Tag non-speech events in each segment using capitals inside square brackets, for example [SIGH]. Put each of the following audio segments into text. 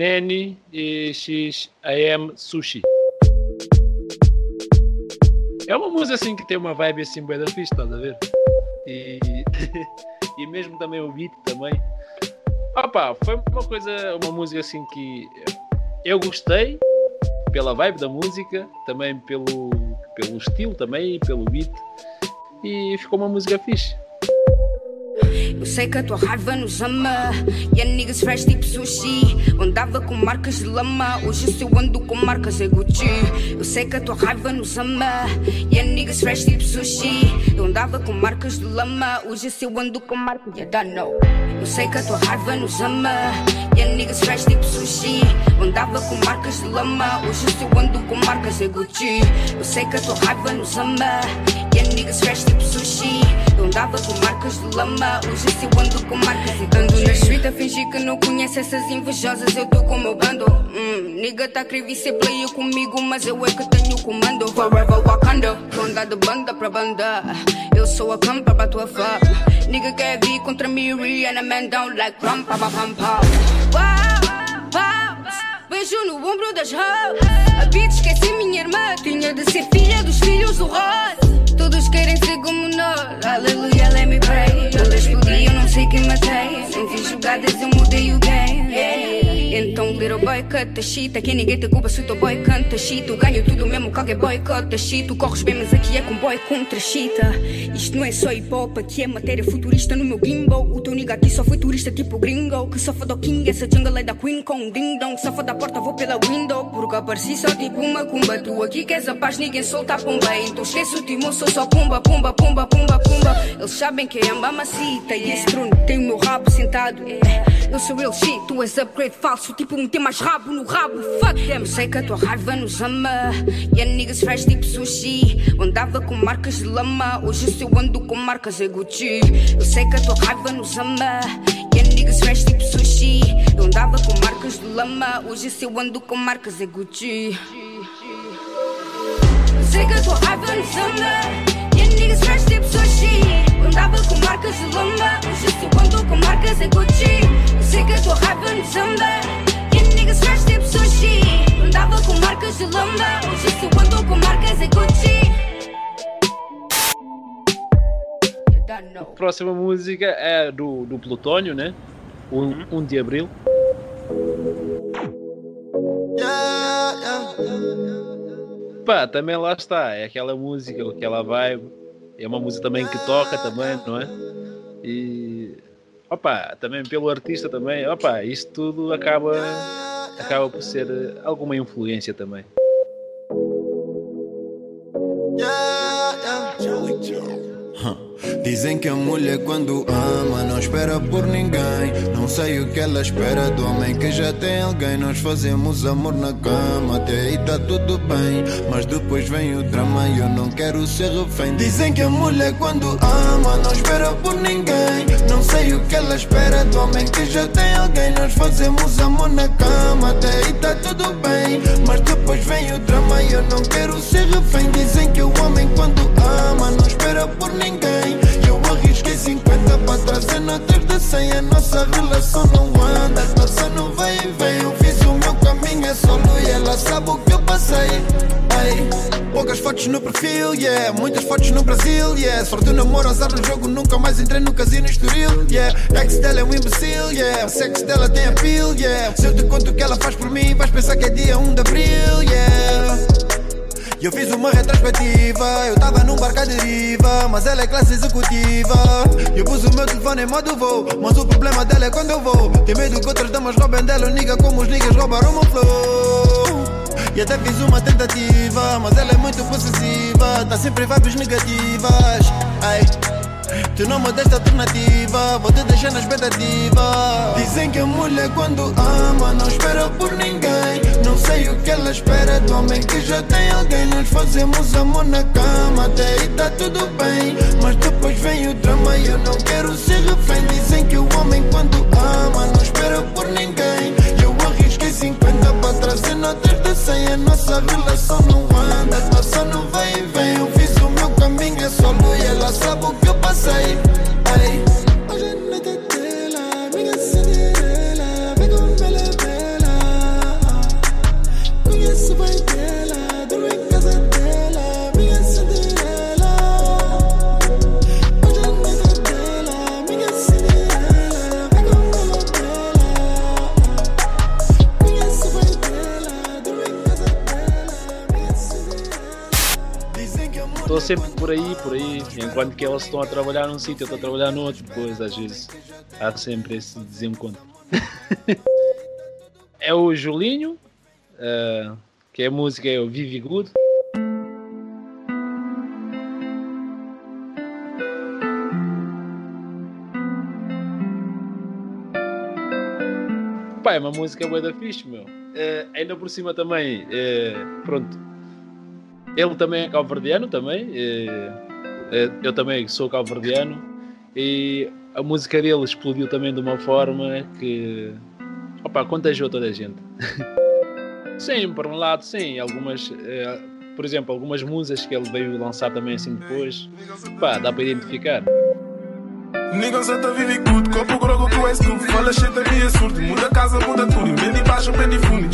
Nene e XAM Sushi. É uma música assim que tem uma vibe assim bem da fixe, estás a ver? E, [LAUGHS] e mesmo também o beat também. Opa, foi uma coisa, uma música assim que eu gostei pela vibe da música, também pelo, pelo estilo também, pelo beat. E ficou uma música fixe. Eu sei que a tua raiva nos ama. E a niggas fresh tipo sushi. Andava com marcas de lama. Hoje eu ando com marcas é Gucci. Eu sei que a tua raiva nos ama. E a niggas fresh tipo sushi. Eu andava com marcas de lama. Hoje eu ando com marcas de dano. Eu sei que a tua raiva nos ama. A niggas fresh tipo sushi. Andava com marcas de lama. Hoje eu ando com marcas é Gucci. Eu sei que a tua raiva nos ama. E a niggas fresh tipo sushi. Eu andava com marcas de lama. Hoje eu ando com marcas e ando na street a fingir que não conhece essas invejosas. Eu tô com o meu bando. Hum, nigga tá crime ser player comigo, mas eu é que tenho o comando. Forever Wakanda, ronda de banda pra banda. Eu sou a campa pra tua fã. Nigga quer vir contra mim, Rihanna man down like pam pam pam pam. Wow, wow. Beijo no ombro das hoes. A bitch esqueci minha irmã. Tinha de ser filha dos filhos do Ross. Todos querem ser como nós. Aleluia, let me pray. Eu explodi, eu não sei quem matei. Não vi jogadas, eu mudei o game. Yeah. Então, little boy, cut the shit. Aqui ninguém te culpa se o teu boy canta shit. Tu ganho tudo mesmo, qualquer boy cota shit. Tu corres bem, mas aqui é com boy contra chita. Isto não é só hip hop, aqui é matéria futurista no meu gimbal. O teu nigga aqui só foi turista tipo gringo. Que só do king, essa jungle é da queen com ding dong. Só da porta, vou pela window. Porque apareci só tipo uma cumba. Tu aqui queres a paz, ninguém solta a pomba. Então esquece o timão, sou só pumba, pumba, pumba, pumba, pumba. Eles sabem que é ambamacita. E esse trono tem o meu rabo sentado. Eu sou real shit, tu és upgrade falso. Tipo um tem mais rabo no rabo. Fuck them. Eu sei que a tua raiva nos ama. E a niggas fresh tipo sushi. Andava com marcas de lama. Hoje se eu ando com marcas é Gucci. Eu sei que a tua raiva nos ama. E a niggas fresh tipo sushi. Eu andava com marcas de lama. Hoje se eu ando com marcas é Gucci. Eu sei que a tua raiva nos ama. Niggas fresh tipo sushi. Andava com marcas de lama. Hoje se eu ando com marcas é Gucci. Eu sei que a tua raiva nos ama. E a niggas fresh tipo sushi. Andava com marcas de lama. Hoje se eu ando com marcas é Gucci. A próxima música é do, do Plutónio, né? 1 um, um de Abril. Yeah, yeah. Pá, também lá está. É aquela música, aquela vibe. É uma música também que toca também, não é? E opa, também pelo artista também, opa, isto tudo acaba acaba por ser alguma influência também. Dizem que a mulher quando ama não espera por ninguém. Não sei o que ela espera do homem que já tem alguém. Nós fazemos amor na cama, até aí tá tudo bem. Mas depois vem o drama e eu não quero ser refém. Dizem que a mulher quando ama não espera por ninguém. Não sei o que ela espera do homem que já tem alguém. Nós fazemos amor na cama, até aí tá tudo bem. Mas depois vem o drama e eu não quero ser refém. Dizem que o homem quando ama não espera por ninguém. Arrisquei 50 para trazer notas de 100 A nossa relação não anda, passa não vai e vem Eu fiz o meu caminho, é solo e ela sabe o que eu passei Ei, poucas fotos no perfil, yeah. Muitas fotos no Brasil, yeah. Sorte do namoro, azar no jogo, nunca mais entrei no casino estoril, yeah. Ex dela é um imbecil, yeah. O sexo dela tem appeal, yeah. Se eu te conto o que ela faz por mim, vais pensar que é dia 1 de abril, yeah e eu fiz uma retrospectiva, eu tava num barco à deriva, mas ela é classe executiva. Eu pus o meu telefone em modo voo, mas o problema dela é quando eu vou. Tem medo que outras damas roubem dela, niga como os niggas roubaram o flow. E até fiz uma tentativa, mas ela é muito possessiva, tá sempre em vibes negativas. Ai. Tu não me deste alternativa, vou te deixar na expectativa. Dizem que a mulher quando ama não espera por ninguém. Sei o que ela espera do homem que já tem alguém. Nós fazemos amor na cama, até aí tá tudo bem. Mas depois vem o drama e eu não quero ser refém. Dizem que o homem quando ama não espera por ninguém. Eu arrisquei 50 para trazer notas de 100. A nossa relação não anda, passa não vai e vem. Estou sempre por aí, por aí. Enquanto que elas estão a trabalhar num sítio, eu estou a trabalhar no outro, depois às vezes há sempre esse desencontro. [LAUGHS] é o Julinho, uh, que é a música é o Vivi Good. Pá, é uma música boa da fixe, meu. Uh, ainda por cima também, uh, pronto. Ele também é calverdiano também. Uh, eu também sou calverdiano. E a música dele explodiu também de uma forma que opa, contagiou toda a gente. [LAUGHS] sim, por um lado, sim. Algumas, por exemplo, algumas músicas que ele veio lançar também assim depois, pá, dá para identificar. Tá copo grogo Fala shit a minha surdo, muda casa, muda tudo Vende baixo, vende fundo,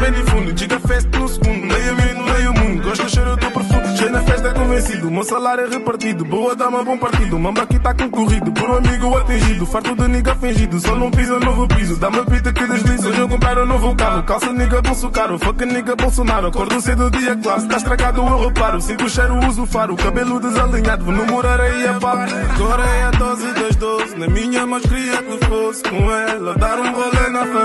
Vende fundo, chica fest no segundo. Mudei a mente, mudei o mundo, gosto do cheiro do perfume. Cheio na festa é convencido, meu salário é repartido. Boa dama, bom partido, mamba aqui tá concorrido. Por um amigo atingido, farto de nigga fingido. Só não pisa novo piso, dá-me pita que desliza Hoje eu comprar um novo carro, calça nigga bolso caro. Fuck nigga Bolsonaro, acordo cedo dia classe Tá estragado eu reparo, sinto o cheiro, uso faro. Cabelo desalinhado, vou namorar aí a papo Agora é a dose das doze Na minha mais queria que fosse com ela. Dar um rolê na favela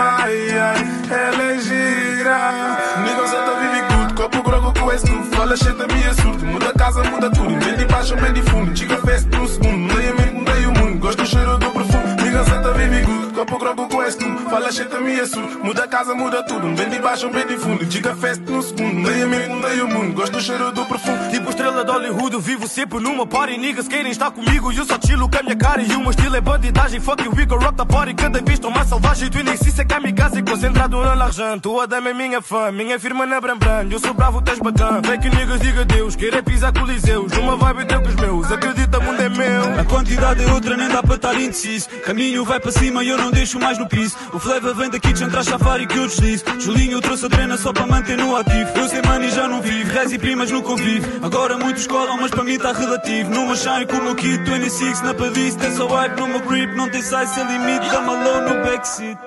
ai, ela é gira. Nigga, só tá vive good, copo grogo com esse tu. Fala cheio da minha surto, muda casa, muda tudo. Vem de baixo, vem de fundo, chica festa no segundo. Mudei a mente, mudei o mundo, gosto do cheiro do perfume. Nigga, só tá vive good, copo grogo com esse tu. Fala cheio da minha surto, muda casa, muda tudo. Vem de baixo, vem de fundo, chica festa no segundo. Mudei a mente, mudei o mundo, gosto do cheiro do perfume. Tipo estrela de Hollywood, eu vivo sempre numa party. Niggas querem estar comigo e eu só chilo com a minha cara e o meu estilo é bandidagem, fuck you, we go rock the party. Cada vez estou mais selvagem, tu nem se é kamikaze. Concentrado no l'argent, tua dama é minha fã Minha firma na Brambran, eu sou bravo, tens bacana. Fake niggas, diga Deus, querer pisar coliseus Uma vibe teu com os meus, acredita, mundo é meu. A quantidade é outra, nem dá para estar indeciso Caminho vai para cima e eu não deixo mais no piso. O flavor vem da kitchen, traz safari que eu deslizo Julinho trouxe a drena só para manter no ativo. Eu sei money já não vivo, res e primas no convívio. Agora muitos colam, mas para mim tá relativo. Numa shine com o meu kit 26 na padice Wipe no meu grip, não tem size sem limite Dá-me alone no backseat.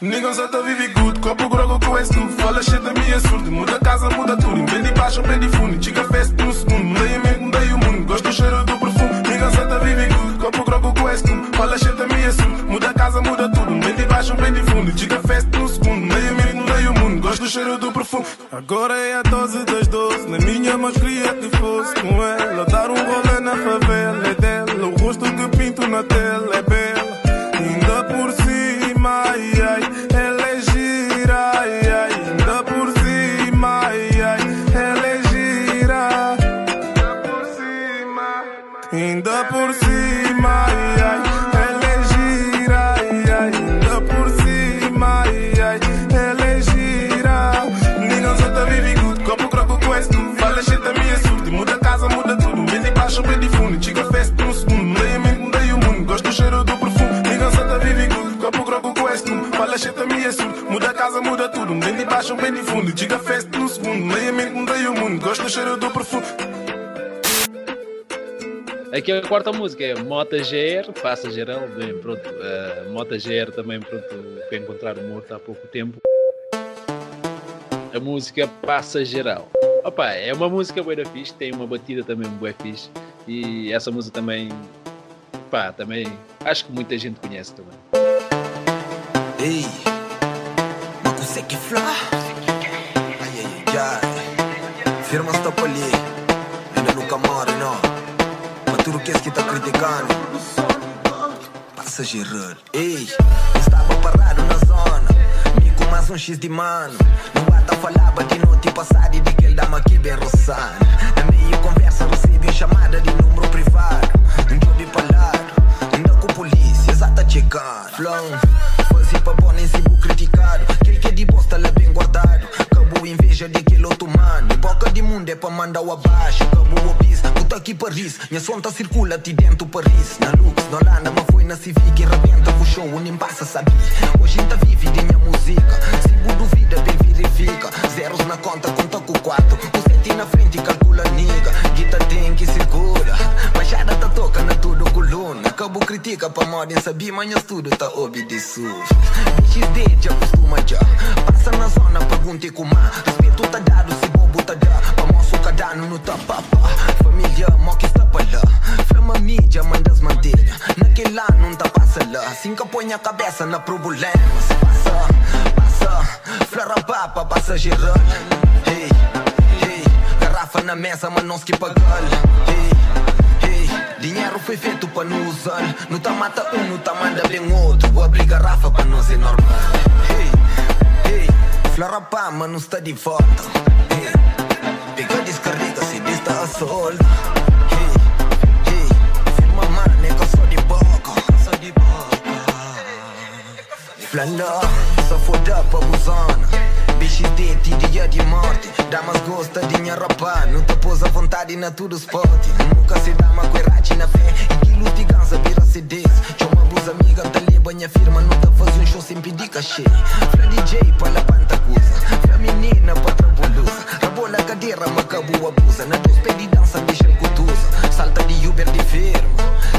Nigga só tá vive good, copo grogo com esse tu Fala shit da minha surdo, muda casa, muda tudo. Vem de baixo, vem de fundo, chica fest no segundo Mudei a mente, mudei o mundo, gosto do cheiro do perfume. Nigga só tá vive good, copo grogo com esse tu Fala shit da minha surdo, muda casa, muda tudo. Vem de baixo, vem de fundo, chica fest no segundo Mudei a mente, mudei o mundo, gosto do cheiro do perfume. Agora Ainda por cima, ai, ai Ela é gira, ai, ai. Ainda por cima, ai, ai Ela é gira. Ninguém só tá vive good Copo croco tu Fala shit da minha surte Muda casa, muda tudo. Vem de baixo, vem de fundo. Chica fest no segundo. Mudei a mente, mudei o mundo. Gosto do cheiro do perfume. Ninguém só tá vive good Copo croco tu Fala shit da minha surte Muda casa, muda tudo. Vem de baixo, vem de fundo. Chica fest no segundo. Mudei a mente, mudei o mundo. Gosto do cheiro do perfume Aqui a quarta música é Mota GR, passa geral, bem, pronto. Uh, Mota GR também, pronto, foi encontrar morto há pouco tempo. A música Passa Geral. Opa, é uma música boa fixe, tem uma batida também boa fixe. E essa música também, pá, também acho que muita gente conhece também. Ei, cos'è che fla? Ai ai ai ai Firma sta ali E nunca morre, não queres que tá Passageiro Ei, estava parado na zona. Me com mais um X de mano. No bata falava de noite passada E de que ele dá-me aqui bem roçando Paris. Minha sonta circula ti dentro Paris. Na Lux, na Holanda, mas foi na Civic rebenta com o show. Nem passa, sabe? Hoje ainda vive de minha música. Se duvida, bem verifica. Zeros na conta, conta com quatro. O sete na frente, calcula niga. Guita tem que segura. Machada tá toca na tudo coluna. Cabo critica pra moda em saber, mas tudo tá obedecido. XD já costuma já. Passa na zona, pergunta e como. Respeito tá dado, se bobo tá dá. Pra moço cadano no tapapa. Família, lá. Flama mídia, mandas mantelha. Naquele lá não tá passa lá. Assim que põe a cabeça na problema. Passa, passa. Flora papa, passageiro. Hey, hey. Garrafa na mesa, mas não se pagar. Hey, hey. Dinheiro foi feito para nos usar. Não tá mata um, não tá manda bem outro. Abrir garrafa para nós é normal. Hey, hey. Flora pá, mas não está de volta. Hey. Pega, descarrega, se dista a solta. Hey, hey. Firma mano, é que eu sou de de boca. Flana, só foda pra buzona. Bicho de dia de morte. Damas gosta de minha rapá. Não te pôs a vontade na tudo spot. Nunca se dá uma coerate na fé. E que luta e gansa vira CDs. Chama blusa amiga, tá minha firma. Tá fazendo um show sem pedir cachê. Fla DJ para la pantacusa. Fla menina pra trabulusa. Rabola cadeira, macabu abusa. Na dos pé de dança, bicha cutusa. Salta de Uber de firma.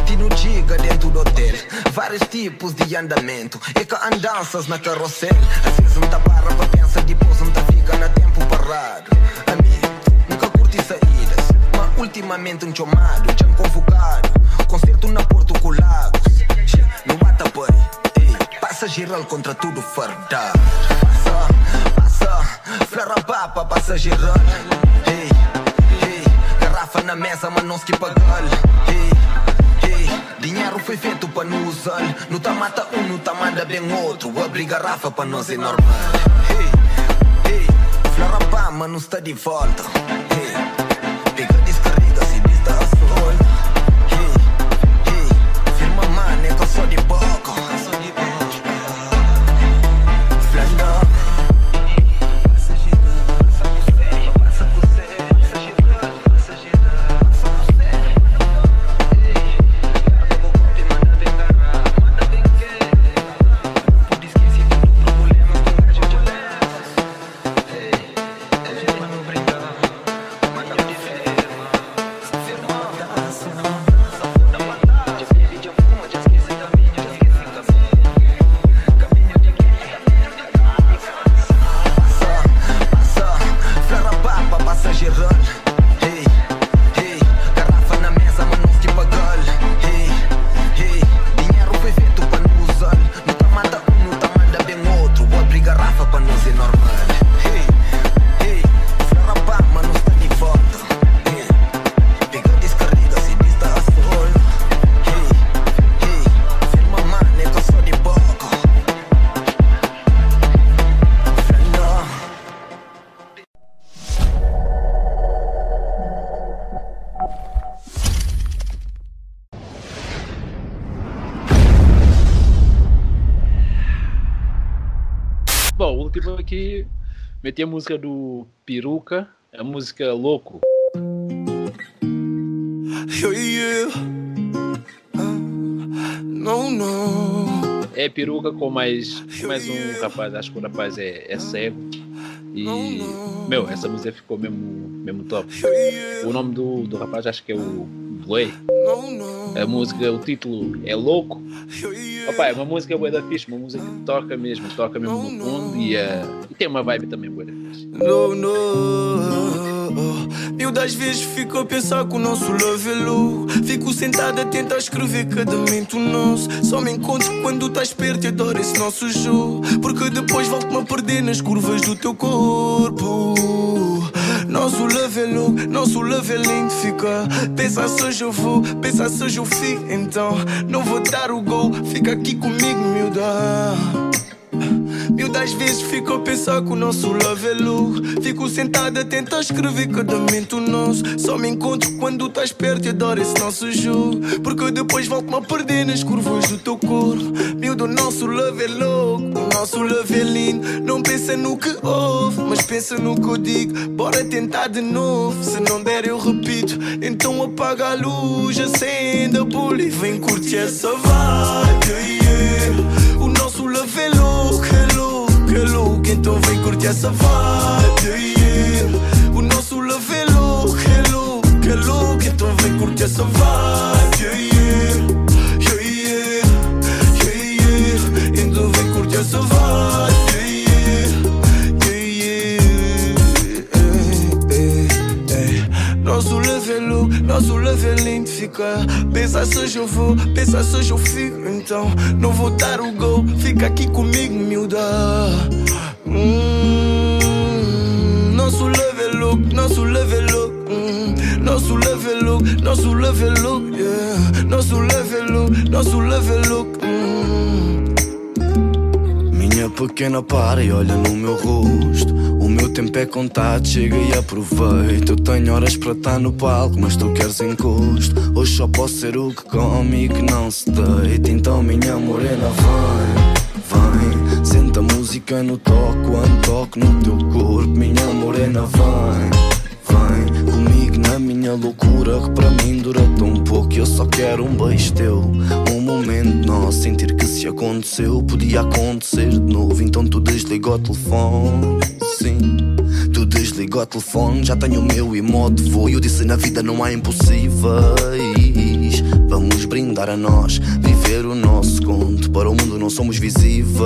Tino giga dentro do hotel. Vários tipos de andamento. E que andanças na carrossel. Às vezes não tá para pra pensar depois não tá fica na tempo parado. Amigo, nunca curti saídas. Mas ultimamente um chamado, já convocado. Concerto na Porto Colagos. Ei, passa geral contra tudo fardado. Passa, passa. Flora papa, passa geral. Ei, ei. Garrafa na mesa, mas não se pagar. Ei. Dinheiro foi feito para nos usar. Não tá mata um, não tá manda bem outro. Abrir garrafa para nós é normal. Hey, flora pá, mas não está de volta. Meti a música do Peruca, a música Louco. Yeah, yeah. Ah, no, no. É Peruca com mais, com mais um rapaz, acho que o rapaz é, é cego. E, meu, essa música ficou mesmo, mesmo top. O nome do, do rapaz acho que é o Blay. A música, o título é Louco. Opa, é uma música boa da fixe, uma música que toca mesmo, toca mesmo no fundo e, eh, e tem uma vibe também boa. No, no. Eu das vezes fico a pensar que o nosso love é. Fico sentado a tentar escrever cada momento nosso. Só me encontro quando estás perto e adoro esse nosso jogo. Porque depois volto-me a perder nas curvas do teu corpo. Nosso love é louco, nosso love é fica. Pensa se hoje eu vou, pensa se hoje eu fico. Então não vou dar o gol, fica aqui comigo, miúda. Das vezes fico a pensar que o nosso love é louco. Fico sentado a tentar escrever cada momento nosso. Só me encontro quando estás perto e adoro esse nosso jogo. Porque depois volto-me a perder nas curvas do teu corpo. Meu, do nosso love é louco, o nosso love é lindo. Não pensa no que houve, mas pensa no que eu digo. Bora tentar de novo. Se não der, eu repito. Então apaga a luz, acende a bully. Vem curtir essa vibe. Então vem curtir essa vibe. Yeah. O nosso love é louco, é louco, é louco. Então vem curtir essa vibe. Yeah. Yeah, yeah. Yeah. Então vem curtir essa vibe. Nosso love é nosso love é lindo fica. Pensa se hoje eu vou, pensa se hoje eu fico. Então não vou dar o gol, fica aqui comigo, miúda. Love é louco. Yeah. É louco, nosso love é louco. Hum. Minha pequena para e olha no meu rosto. O meu tempo é contado, chega e aproveita. Eu tenho horas para estar no palco, mas tu queres encosto. Hoje só posso ser o que come e que não se deita. Então, minha morena, vem, vem. Senta a música no toque, quando toco no teu corpo. Minha morena, vem. Minha loucura, que para mim dura tão pouco. Eu só quero um beijo teu, um momento nosso. Sentir que se aconteceu, podia acontecer de novo. Então tu desliga o telefone, sim. Tu desliga o telefone, já tenho o meu e modo voo. Eu disse na vida não há impossíveis. Vamos brindar a nós, viver o nosso conto. Para o mundo não somos visíveis.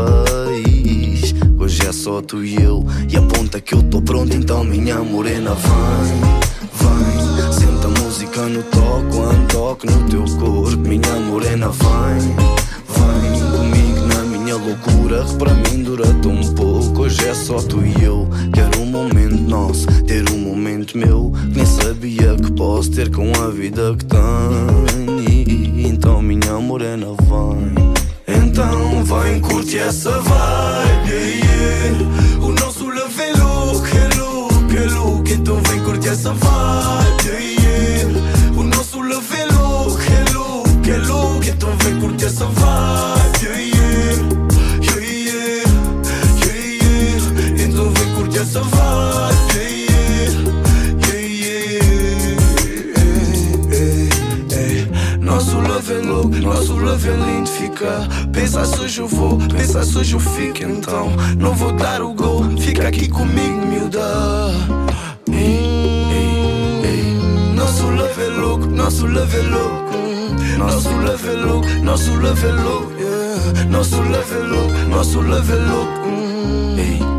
Hoje é só tu e eu, e aponta que eu tô pronto. Então, minha morena, vem. No toque, quando toque no teu corpo. Minha morena, vem, vem comigo na minha loucura. Que para mim dura tão pouco. Hoje é só tu e eu. Quero um momento nosso, ter um momento meu. Que nem sabia que posso ter com a vida que tenho. E Então, minha morena, vem. Então vem curtir essa vibe, yeah. O nosso love é louco, é Então vem curtir essa vibe, yeah. Então vem curtir essa vibe, yeah, yeah. Yeah, yeah. Yeah, yeah. Então vem curtir essa vibe, yeah. Nosso love é louco, nosso love é lindo fica. Pensa se hoje eu vou, pensa se hoje eu fico. Então não vou dar o gol, fica aqui comigo, miúda. Nosso love é louco, nosso love é louco. Hum, Nosso love é louco, nosso love é louco. yeah. Nosso love é louco, nosso love é louco. Hum, ei.